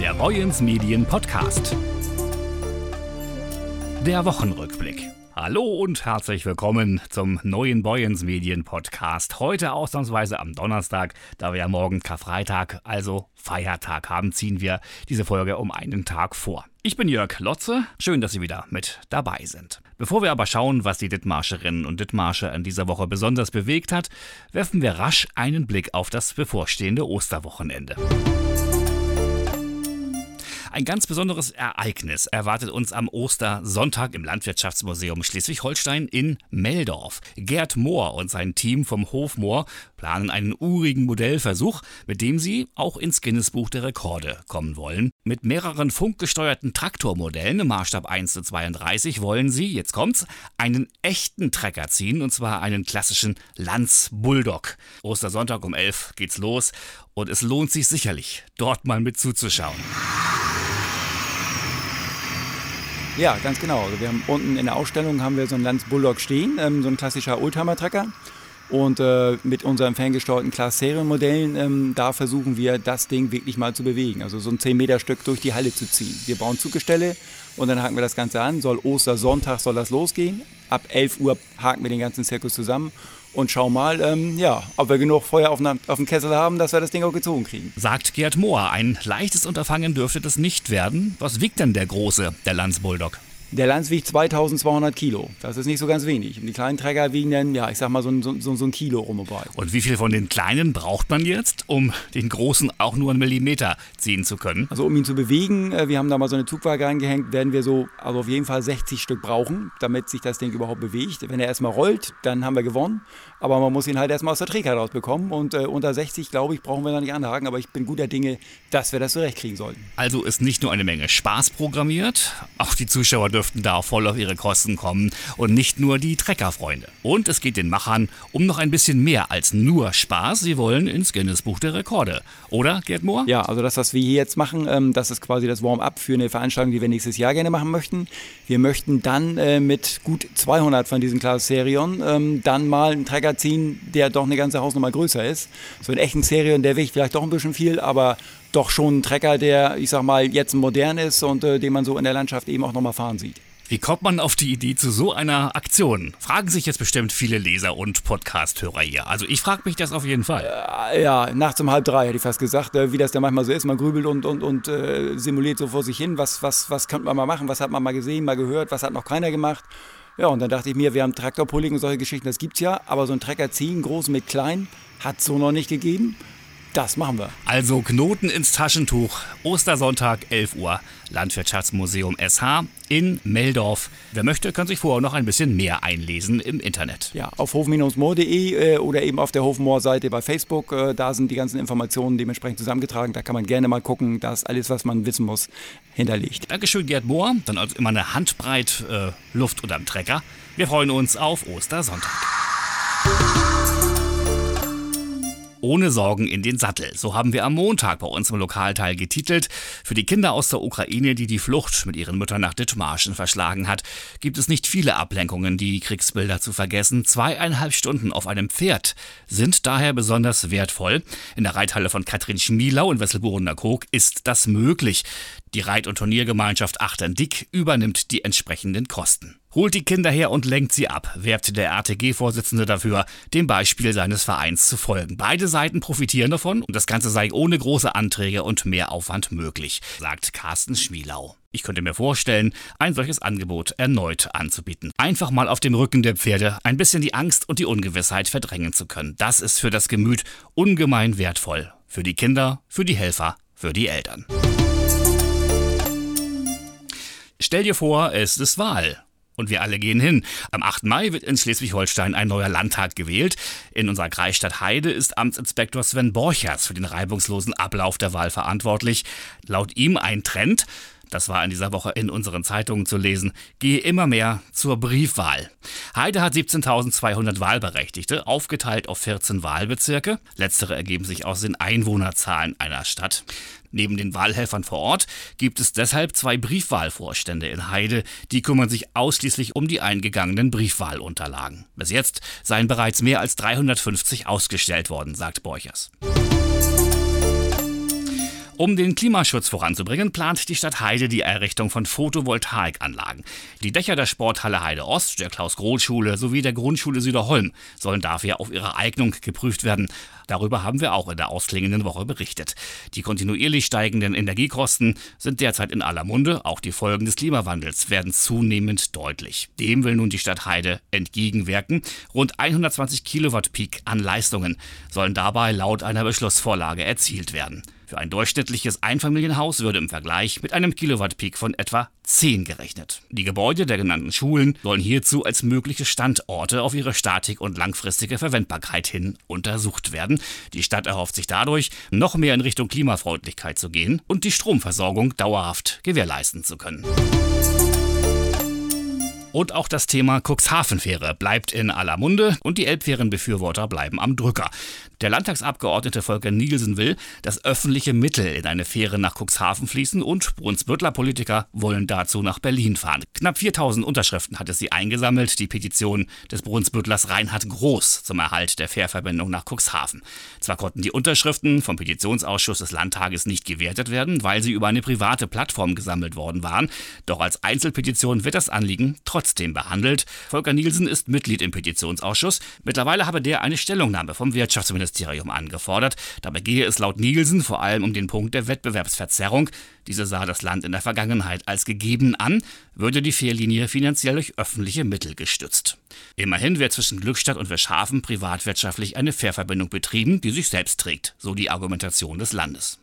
der Boyens Medien Podcast. Der Wochenrückblick. Hallo und herzlich willkommen zum neuen Boyens Medien Podcast. Heute ausnahmsweise am Donnerstag, da wir ja morgen Karfreitag, also Feiertag haben, ziehen wir diese Folge um einen Tag vor. Ich bin Jörg Lotze, schön, dass Sie wieder mit dabei sind. Bevor wir aber schauen, was die Dithmarscherinnen und Dithmarscher in dieser Woche besonders bewegt hat, werfen wir rasch einen Blick auf das bevorstehende Osterwochenende. Ein ganz besonderes Ereignis erwartet uns am Ostersonntag im Landwirtschaftsmuseum Schleswig-Holstein in Meldorf. Gerd Mohr und sein Team vom Hof Mohr planen einen urigen Modellversuch, mit dem sie auch ins Guinness-Buch der Rekorde kommen wollen. Mit mehreren funkgesteuerten Traktormodellen im Maßstab 1 zu 32 wollen sie, jetzt kommt's, einen echten Trecker ziehen, und zwar einen klassischen Lanz Bulldog. Ostersonntag um 11 geht's los und es lohnt sich sicherlich, dort mal mit zuzuschauen. Ja, ganz genau. Also wir haben unten in der Ausstellung haben wir so einen Lanz Bulldog stehen, ähm, so ein klassischer Oldtimer-Trecker. Und äh, mit unseren ferngesteuerten Class-Serienmodellen, ähm, da versuchen wir das Ding wirklich mal zu bewegen. Also so ein 10-Meter-Stück durch die Halle zu ziehen. Wir bauen Zugestelle und dann haken wir das Ganze an. Soll Ostersonntag soll das losgehen. Ab 11 Uhr haken wir den ganzen Zirkus zusammen und schau mal, ähm, ja, ob wir genug Feuer auf, auf, dem Kessel haben, dass wir das Ding auch gezogen kriegen. Sagt Gerd Mohr, ein leichtes Unterfangen dürfte das nicht werden. Was wiegt denn der große, der Lanz Bulldog? Der Lanz wiegt 2200 Kilo. Das ist nicht so ganz wenig. Und die kleinen Träger wiegen dann, ja, ich sag mal, so ein, so, so ein Kilo rum und Und wie viel von den kleinen braucht man jetzt, um den großen auch nur einen Millimeter ziehen zu können? Also, um ihn zu bewegen, äh, wir haben da mal so eine Zugwaage reingehängt, werden wir so, also auf jeden Fall 60 Stück brauchen, damit sich das Ding überhaupt bewegt. Wenn er erstmal rollt, dann haben wir gewonnen. Aber man muss ihn halt erstmal aus der Trägheit rausbekommen. Und äh, unter 60, glaube ich, brauchen wir da nicht anhaken. Aber ich bin guter Dinge, dass wir das zurechtkriegen sollten. Also ist nicht nur eine Menge Spaß programmiert, auch die Zuschauer dürften da voll auf ihre Kosten kommen und nicht nur die Treckerfreunde. Und es geht den Machern um noch ein bisschen mehr als nur Spaß. Sie wollen ins Guinness-Buch der Rekorde. Oder, Gerd Mohr? Ja, also das, was wir hier jetzt machen, ähm, das ist quasi das Warm-up für eine Veranstaltung, die wir nächstes Jahr gerne machen möchten. Wir möchten dann äh, mit gut 200 von diesen Class Serion ähm, dann mal einen Trecker ziehen, der doch eine ganze Hausnummer größer ist. So einen echten Serion, der wiegt vielleicht doch ein bisschen viel, aber doch schon ein Trecker, der, ich sag mal, jetzt modern ist und äh, den man so in der Landschaft eben auch nochmal fahren sieht. Wie kommt man auf die Idee zu so einer Aktion? Fragen sich jetzt bestimmt viele Leser und Podcast-Hörer hier. Also ich frage mich das auf jeden Fall. Äh, ja, nachts um halb drei hätte ich fast gesagt, äh, wie das da manchmal so ist. Man grübelt und, und, und äh, simuliert so vor sich hin. Was, was, was könnte man mal machen? Was hat man mal gesehen, mal gehört? Was hat noch keiner gemacht? Ja, und dann dachte ich mir, wir haben Traktorpulling und solche Geschichten, das gibt's ja. Aber so ein Trecker ziehen, groß mit klein, hat es so noch nicht gegeben. Das machen wir. Also Knoten ins Taschentuch. Ostersonntag, 11 Uhr. Landwirtschaftsmuseum SH in Meldorf. Wer möchte, kann sich vorher noch ein bisschen mehr einlesen im Internet. Ja, auf hof-moor.de äh, oder eben auf der Hofmoor-Seite bei Facebook. Äh, da sind die ganzen Informationen dementsprechend zusammengetragen. Da kann man gerne mal gucken. Da ist alles, was man wissen muss, hinterlegt. Dankeschön, Gerd Mohr. Dann also immer eine Handbreit äh, Luft unterm Trecker. Wir freuen uns auf Ostersonntag ohne Sorgen in den Sattel. So haben wir am Montag bei uns im Lokalteil getitelt. Für die Kinder aus der Ukraine, die die Flucht mit ihren Müttern nach Dithmarschen verschlagen hat, gibt es nicht viele Ablenkungen, die Kriegsbilder zu vergessen. Zweieinhalb Stunden auf einem Pferd sind daher besonders wertvoll. In der Reithalle von Katrin Schmielau in Wesselburener Krog ist das möglich. Die Reit- und Turniergemeinschaft Achtern-Dick übernimmt die entsprechenden Kosten. Holt die Kinder her und lenkt sie ab, werbt der RTG-Vorsitzende dafür, dem Beispiel seines Vereins zu folgen. Beide Seiten profitieren davon und das Ganze sei ohne große Anträge und Mehraufwand möglich, sagt Carsten Schmielau. Ich könnte mir vorstellen, ein solches Angebot erneut anzubieten. Einfach mal auf dem Rücken der Pferde ein bisschen die Angst und die Ungewissheit verdrängen zu können. Das ist für das Gemüt ungemein wertvoll. Für die Kinder, für die Helfer, für die Eltern. Stell dir vor, es ist Wahl. Und wir alle gehen hin. Am 8. Mai wird in Schleswig-Holstein ein neuer Landtag gewählt. In unserer Kreisstadt Heide ist Amtsinspektor Sven Borchers für den reibungslosen Ablauf der Wahl verantwortlich. Laut ihm ein Trend, das war in dieser Woche in unseren Zeitungen zu lesen, gehe immer mehr zur Briefwahl. Heide hat 17.200 Wahlberechtigte, aufgeteilt auf 14 Wahlbezirke. Letztere ergeben sich aus den Einwohnerzahlen einer Stadt. Neben den Wahlhelfern vor Ort gibt es deshalb zwei Briefwahlvorstände in Heide, die kümmern sich ausschließlich um die eingegangenen Briefwahlunterlagen. Bis jetzt seien bereits mehr als 350 ausgestellt worden, sagt Borchers. Um den Klimaschutz voranzubringen, plant die Stadt Heide die Errichtung von Photovoltaikanlagen. Die Dächer der Sporthalle Heide Ost, der Klaus-Grohl-Schule sowie der Grundschule Süderholm sollen dafür auf ihre Eignung geprüft werden. Darüber haben wir auch in der ausklingenden Woche berichtet. Die kontinuierlich steigenden Energiekosten sind derzeit in aller Munde. Auch die Folgen des Klimawandels werden zunehmend deutlich. Dem will nun die Stadt Heide entgegenwirken. Rund 120 Kilowatt Peak an Leistungen sollen dabei laut einer Beschlussvorlage erzielt werden. Für ein durchschnittliches Einfamilienhaus würde im Vergleich mit einem Kilowatt-Peak von etwa 10 gerechnet. Die Gebäude der genannten Schulen sollen hierzu als mögliche Standorte auf ihre Statik und langfristige Verwendbarkeit hin untersucht werden. Die Stadt erhofft sich dadurch, noch mehr in Richtung Klimafreundlichkeit zu gehen und die Stromversorgung dauerhaft gewährleisten zu können. Und auch das Thema Cuxhaven-Fähre bleibt in aller Munde und die Elbfährenbefürworter bleiben am Drücker. Der Landtagsabgeordnete Volker Nielsen will, dass öffentliche Mittel in eine Fähre nach Cuxhaven fließen und Brunsbüttler Politiker wollen dazu nach Berlin fahren. Knapp 4000 Unterschriften hat es sie eingesammelt, die Petition des Brunsbüttlers Reinhard Groß zum Erhalt der Fährverbindung nach Cuxhaven. Zwar konnten die Unterschriften vom Petitionsausschuss des Landtages nicht gewertet werden, weil sie über eine private Plattform gesammelt worden waren, doch als Einzelpetition wird das Anliegen trotzdem behandelt. Volker Nielsen ist Mitglied im Petitionsausschuss. Mittlerweile habe der eine Stellungnahme vom Wirtschaftsministerium Finanzministerium angefordert. Dabei gehe es laut Nielsen vor allem um den Punkt der Wettbewerbsverzerrung. Diese sah das Land in der Vergangenheit als gegeben an, würde die Fährlinie finanziell durch öffentliche Mittel gestützt. Immerhin wird zwischen Glückstadt und Weschhafen privatwirtschaftlich eine Fährverbindung betrieben, die sich selbst trägt, so die Argumentation des Landes.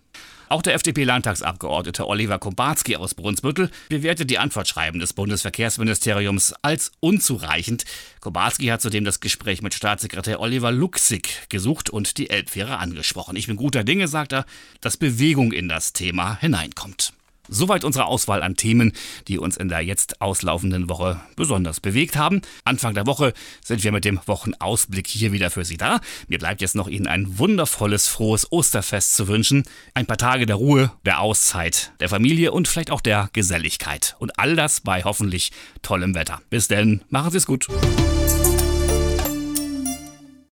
Auch der FDP-Landtagsabgeordnete Oliver Kobarski aus Brunsbüttel bewertet die Antwortschreiben des Bundesverkehrsministeriums als unzureichend. Kobarski hat zudem das Gespräch mit Staatssekretär Oliver Luxig gesucht und die Elbfähre angesprochen. Ich bin guter Dinge, sagt er, dass Bewegung in das Thema hineinkommt. Soweit unsere Auswahl an Themen, die uns in der jetzt auslaufenden Woche besonders bewegt haben. Anfang der Woche sind wir mit dem Wochenausblick hier wieder für Sie da. Mir bleibt jetzt noch Ihnen ein wundervolles, frohes Osterfest zu wünschen. Ein paar Tage der Ruhe, der Auszeit, der Familie und vielleicht auch der Geselligkeit. Und all das bei hoffentlich tollem Wetter. Bis denn, machen Sie es gut.